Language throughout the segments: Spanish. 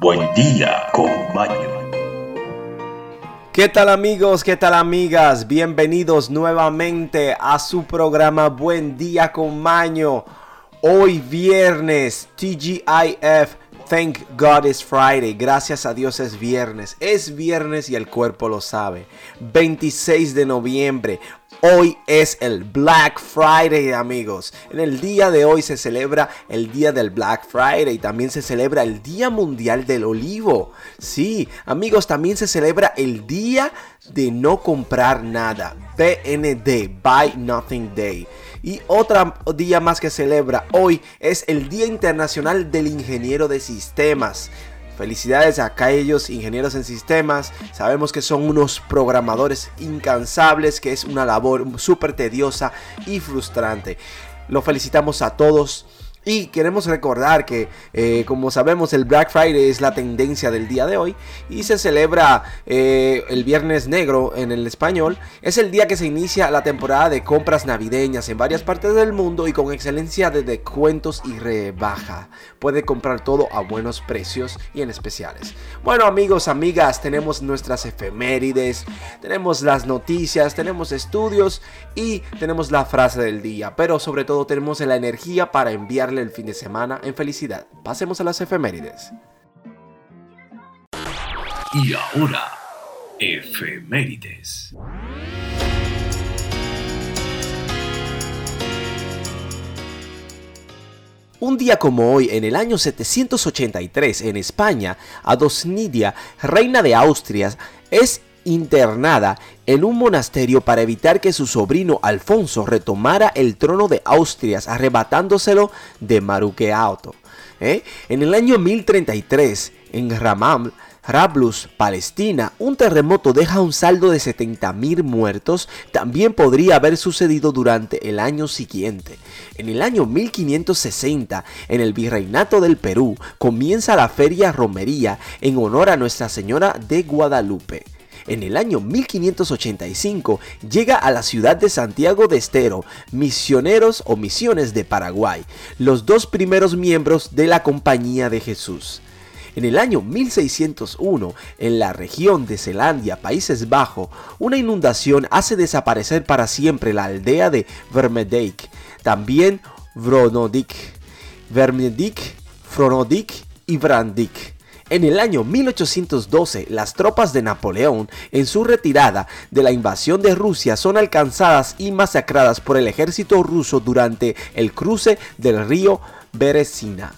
buen, día con Maño. ¿Qué tal amigos? ¿Qué tal amigas? Bienvenidos nuevamente a su programa Buen Día con Maño. Hoy viernes, TGIF, Thank God it's Friday. Gracias a Dios es viernes. Es viernes y el cuerpo lo sabe. 26 de noviembre. Hoy es el Black Friday, amigos. En el día de hoy se celebra el día del Black Friday. y También se celebra el Día Mundial del Olivo. Sí, amigos, también se celebra el Día de No Comprar Nada. BND, Buy Nothing Day. Y otro día más que celebra hoy es el Día Internacional del Ingeniero de Sistemas. Felicidades a ellos, ingenieros en sistemas. Sabemos que son unos programadores incansables, que es una labor súper tediosa y frustrante. Lo felicitamos a todos. Y queremos recordar que, eh, como sabemos, el Black Friday es la tendencia del día de hoy y se celebra eh, el Viernes Negro en el español. Es el día que se inicia la temporada de compras navideñas en varias partes del mundo y con excelencia de descuentos y rebaja. Puede comprar todo a buenos precios y en especiales. Bueno, amigos, amigas, tenemos nuestras efemérides, tenemos las noticias, tenemos estudios y tenemos la frase del día, pero sobre todo tenemos la energía para enviarle el fin de semana en felicidad. Pasemos a las efemérides. Y ahora, efemérides. Un día como hoy, en el año 783, en España, Adosnidia, reina de Austria, es internada en un monasterio para evitar que su sobrino Alfonso retomara el trono de Austrias, arrebatándoselo de Maruqueauto. ¿Eh? En el año 1033, en Ramam, Rablus, Palestina, un terremoto deja un saldo de 70.000 muertos, también podría haber sucedido durante el año siguiente. En el año 1560, en el Virreinato del Perú, comienza la Feria Romería en honor a Nuestra Señora de Guadalupe en el año 1585 llega a la ciudad de Santiago de Estero misioneros o misiones de Paraguay, los dos primeros miembros de la Compañía de Jesús. En el año 1601, en la región de Zelandia, Países Bajos, una inundación hace desaparecer para siempre la aldea de Vermedijk, también Vronodik, Vermedijk, Fronodik y Brandik. En el año 1812, las tropas de Napoleón, en su retirada de la invasión de Rusia, son alcanzadas y masacradas por el ejército ruso durante el cruce del río Beresina.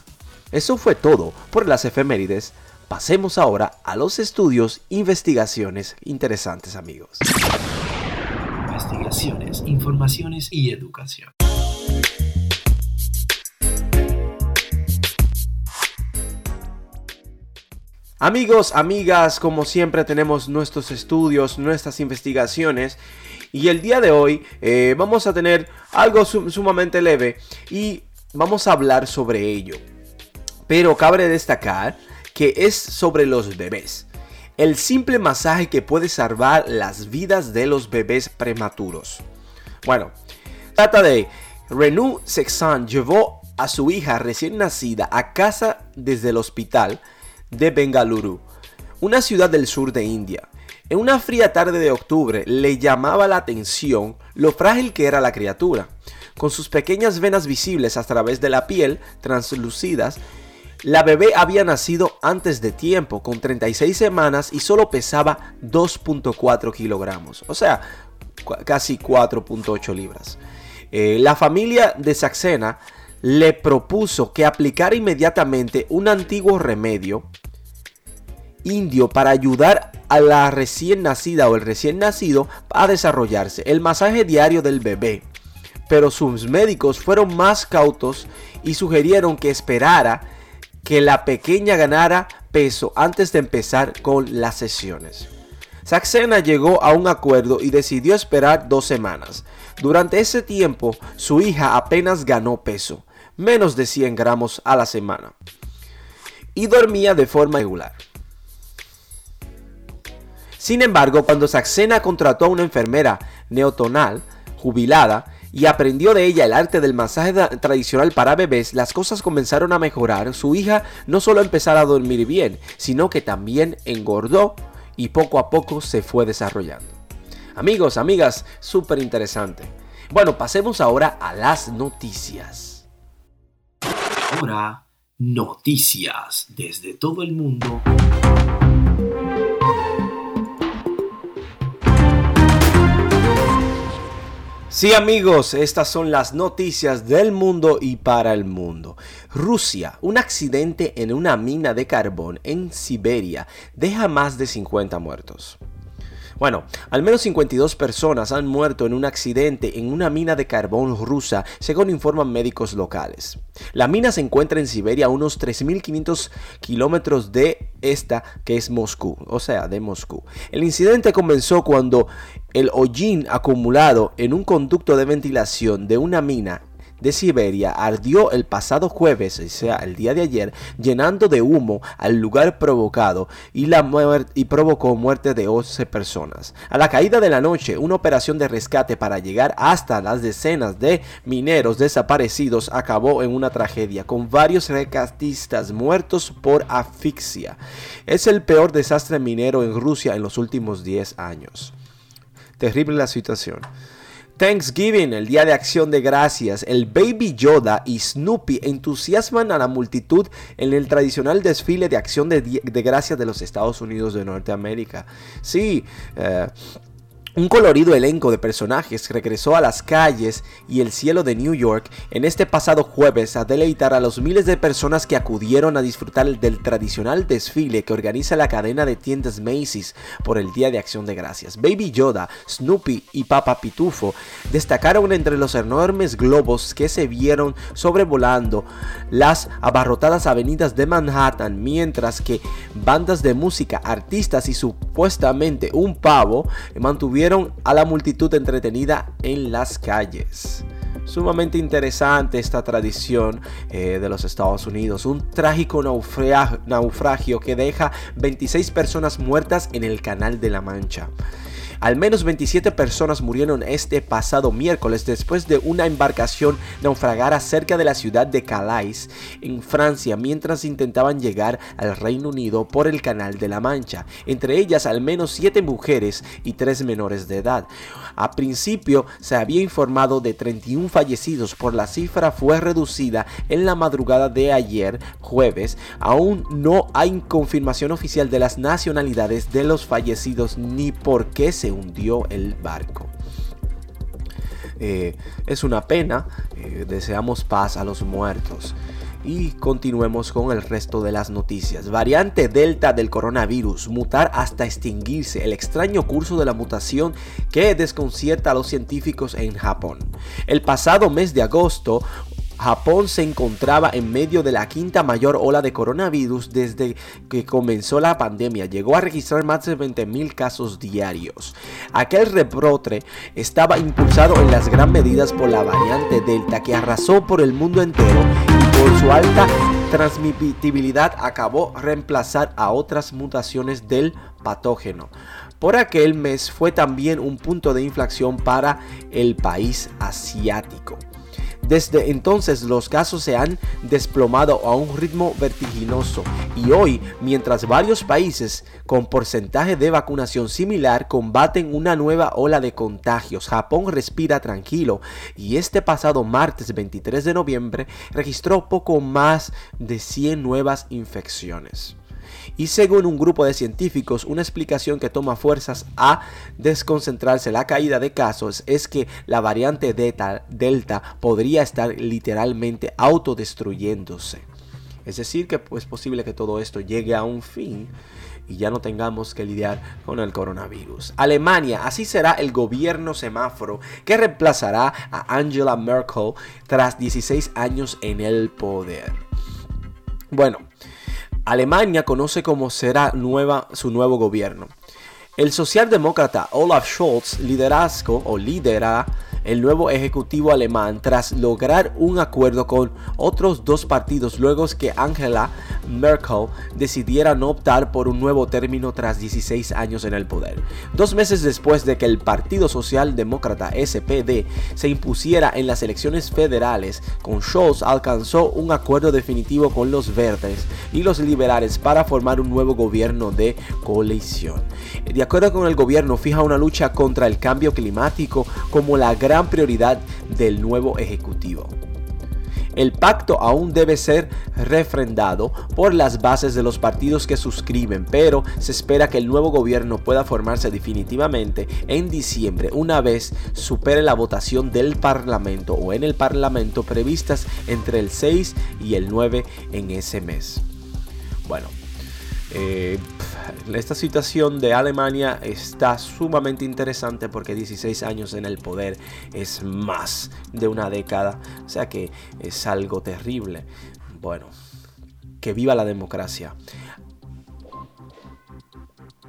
Eso fue todo por las efemérides. Pasemos ahora a los estudios, investigaciones interesantes amigos. Investigaciones, informaciones y educación. Amigos, amigas, como siempre tenemos nuestros estudios, nuestras investigaciones y el día de hoy eh, vamos a tener algo sumamente leve y vamos a hablar sobre ello. Pero cabe destacar que es sobre los bebés. El simple masaje que puede salvar las vidas de los bebés prematuros. Bueno, trata de Renu Sexan llevó a su hija recién nacida a casa desde el hospital de Bengaluru, una ciudad del sur de India. En una fría tarde de octubre le llamaba la atención lo frágil que era la criatura. Con sus pequeñas venas visibles a través de la piel, translucidas, la bebé había nacido antes de tiempo, con 36 semanas y solo pesaba 2.4 kilogramos, o sea, casi 4.8 libras. Eh, la familia de Saxena le propuso que aplicara inmediatamente un antiguo remedio indio para ayudar a la recién nacida o el recién nacido a desarrollarse, el masaje diario del bebé. Pero sus médicos fueron más cautos y sugirieron que esperara que la pequeña ganara peso antes de empezar con las sesiones. Saxena llegó a un acuerdo y decidió esperar dos semanas. Durante ese tiempo, su hija apenas ganó peso, menos de 100 gramos a la semana, y dormía de forma regular. Sin embargo, cuando Saxena contrató a una enfermera neotonal jubilada y aprendió de ella el arte del masaje tradicional para bebés, las cosas comenzaron a mejorar. Su hija no solo empezó a dormir bien, sino que también engordó y poco a poco se fue desarrollando. Amigos, amigas, súper interesante. Bueno, pasemos ahora a las noticias. Ahora, noticias desde todo el mundo. Sí amigos, estas son las noticias del mundo y para el mundo. Rusia, un accidente en una mina de carbón en Siberia deja más de 50 muertos. Bueno, al menos 52 personas han muerto en un accidente en una mina de carbón rusa, según informan médicos locales. La mina se encuentra en Siberia a unos 3.500 kilómetros de esta, que es Moscú, o sea, de Moscú. El incidente comenzó cuando el hollín acumulado en un conducto de ventilación de una mina de Siberia ardió el pasado jueves, o sea, el día de ayer, llenando de humo al lugar provocado y, y provocó muerte de 11 personas. A la caída de la noche, una operación de rescate para llegar hasta las decenas de mineros desaparecidos acabó en una tragedia, con varios rescatistas muertos por asfixia. Es el peor desastre minero en Rusia en los últimos 10 años. Terrible la situación. Thanksgiving, el Día de Acción de Gracias, el Baby Yoda y Snoopy entusiasman a la multitud en el tradicional desfile de acción de, gracias de los Estados Unidos de Norteamérica. Sí, eh, un colorido elenco de personajes regresó a las calles y el cielo de New York en este pasado jueves a deleitar a los miles de personas que acudieron a disfrutar del tradicional desfile que organiza la cadena de tiendas Macy's por el Día de Acción de Gracias. Baby Yoda, Snoopy y Papa Pitufo destacaron entre los enormes globos que se vieron sobrevolando las abarrotadas avenidas de Manhattan, mientras que bandas de música, artistas y supuestamente un pavo mantuvieron a la multitud entretenida en las calles. Sumamente interesante esta tradición eh, de los Estados Unidos. Un trágico naufragio, naufragio que deja 26 personas muertas en el Canal de la Mancha. Al menos 27 personas murieron este pasado miércoles después de una embarcación naufragara cerca de la ciudad de Calais, en Francia, mientras intentaban llegar al Reino Unido por el Canal de la Mancha, entre ellas al menos 7 mujeres y 3 menores de edad. A principio se había informado de 31 fallecidos, por la cifra fue reducida en la madrugada de ayer, jueves. Aún no hay confirmación oficial de las nacionalidades de los fallecidos ni por qué se hundió el barco. Eh, es una pena, eh, deseamos paz a los muertos. Y continuemos con el resto de las noticias. Variante Delta del coronavirus, mutar hasta extinguirse, el extraño curso de la mutación que desconcierta a los científicos en Japón. El pasado mes de agosto, Japón se encontraba en medio de la quinta mayor ola de coronavirus desde que comenzó la pandemia. Llegó a registrar más de 20.000 casos diarios. Aquel rebrote estaba impulsado en las gran medidas por la variante Delta que arrasó por el mundo entero y por su alta transmitibilidad acabó reemplazar a otras mutaciones del patógeno. Por aquel mes fue también un punto de inflexión para el país asiático. Desde entonces los casos se han desplomado a un ritmo vertiginoso y hoy, mientras varios países con porcentaje de vacunación similar combaten una nueva ola de contagios, Japón respira tranquilo y este pasado martes 23 de noviembre registró poco más de 100 nuevas infecciones. Y según un grupo de científicos, una explicación que toma fuerzas a desconcentrarse la caída de casos es que la variante Delta, Delta podría estar literalmente autodestruyéndose. Es decir, que es posible que todo esto llegue a un fin y ya no tengamos que lidiar con el coronavirus. Alemania, así será el gobierno semáforo que reemplazará a Angela Merkel tras 16 años en el poder. Bueno, Alemania conoce cómo será nueva, su nuevo gobierno. El socialdemócrata Olaf Scholz liderazgo o lidera el nuevo ejecutivo alemán tras lograr un acuerdo con otros dos partidos luego que Angela Merkel decidiera no optar por un nuevo término tras 16 años en el poder. Dos meses después de que el Partido Socialdemócrata SPD se impusiera en las elecciones federales, con Scholz alcanzó un acuerdo definitivo con los verdes y los liberales para formar un nuevo gobierno de coalición. De acuerdo con el gobierno, fija una lucha contra el cambio climático como la gran prioridad del nuevo ejecutivo. El pacto aún debe ser refrendado por las bases de los partidos que suscriben, pero se espera que el nuevo gobierno pueda formarse definitivamente en diciembre una vez supere la votación del Parlamento o en el Parlamento previstas entre el 6 y el 9 en ese mes. Bueno, eh, esta situación de Alemania está sumamente interesante porque 16 años en el poder es más de una década, o sea que es algo terrible. Bueno, que viva la democracia.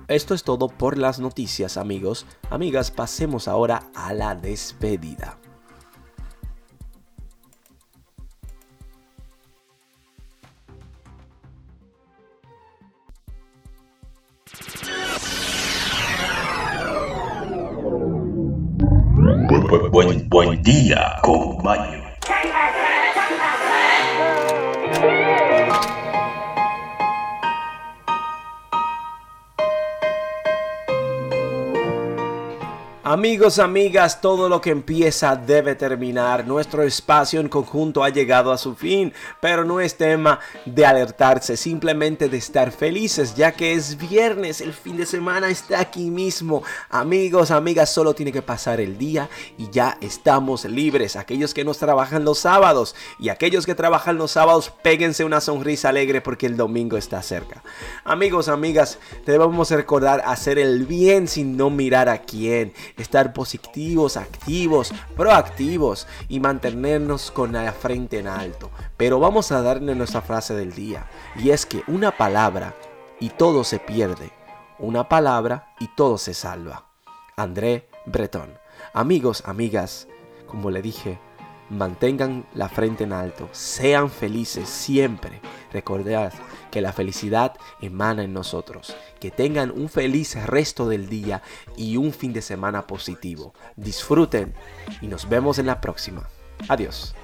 Esto es todo por las noticias amigos. Amigas, pasemos ahora a la despedida. Buen, buen, día con Mayo. Amigos, amigas, todo lo que empieza debe terminar. Nuestro espacio en conjunto ha llegado a su fin, pero no es tema de alertarse, simplemente de estar felices, ya que es viernes, el fin de semana está aquí mismo. Amigos, amigas, solo tiene que pasar el día y ya estamos libres. Aquellos que nos trabajan los sábados y aquellos que trabajan los sábados, péguense una sonrisa alegre porque el domingo está cerca. Amigos, amigas, debemos recordar hacer el bien sin no mirar a quién estar positivos, activos, proactivos y mantenernos con la frente en alto. Pero vamos a darle nuestra frase del día y es que una palabra y todo se pierde, una palabra y todo se salva. André Breton. Amigos, amigas, como le dije, mantengan la frente en alto, sean felices siempre. Recordad que la felicidad emana en nosotros. Que tengan un feliz resto del día y un fin de semana positivo. Disfruten y nos vemos en la próxima. Adiós.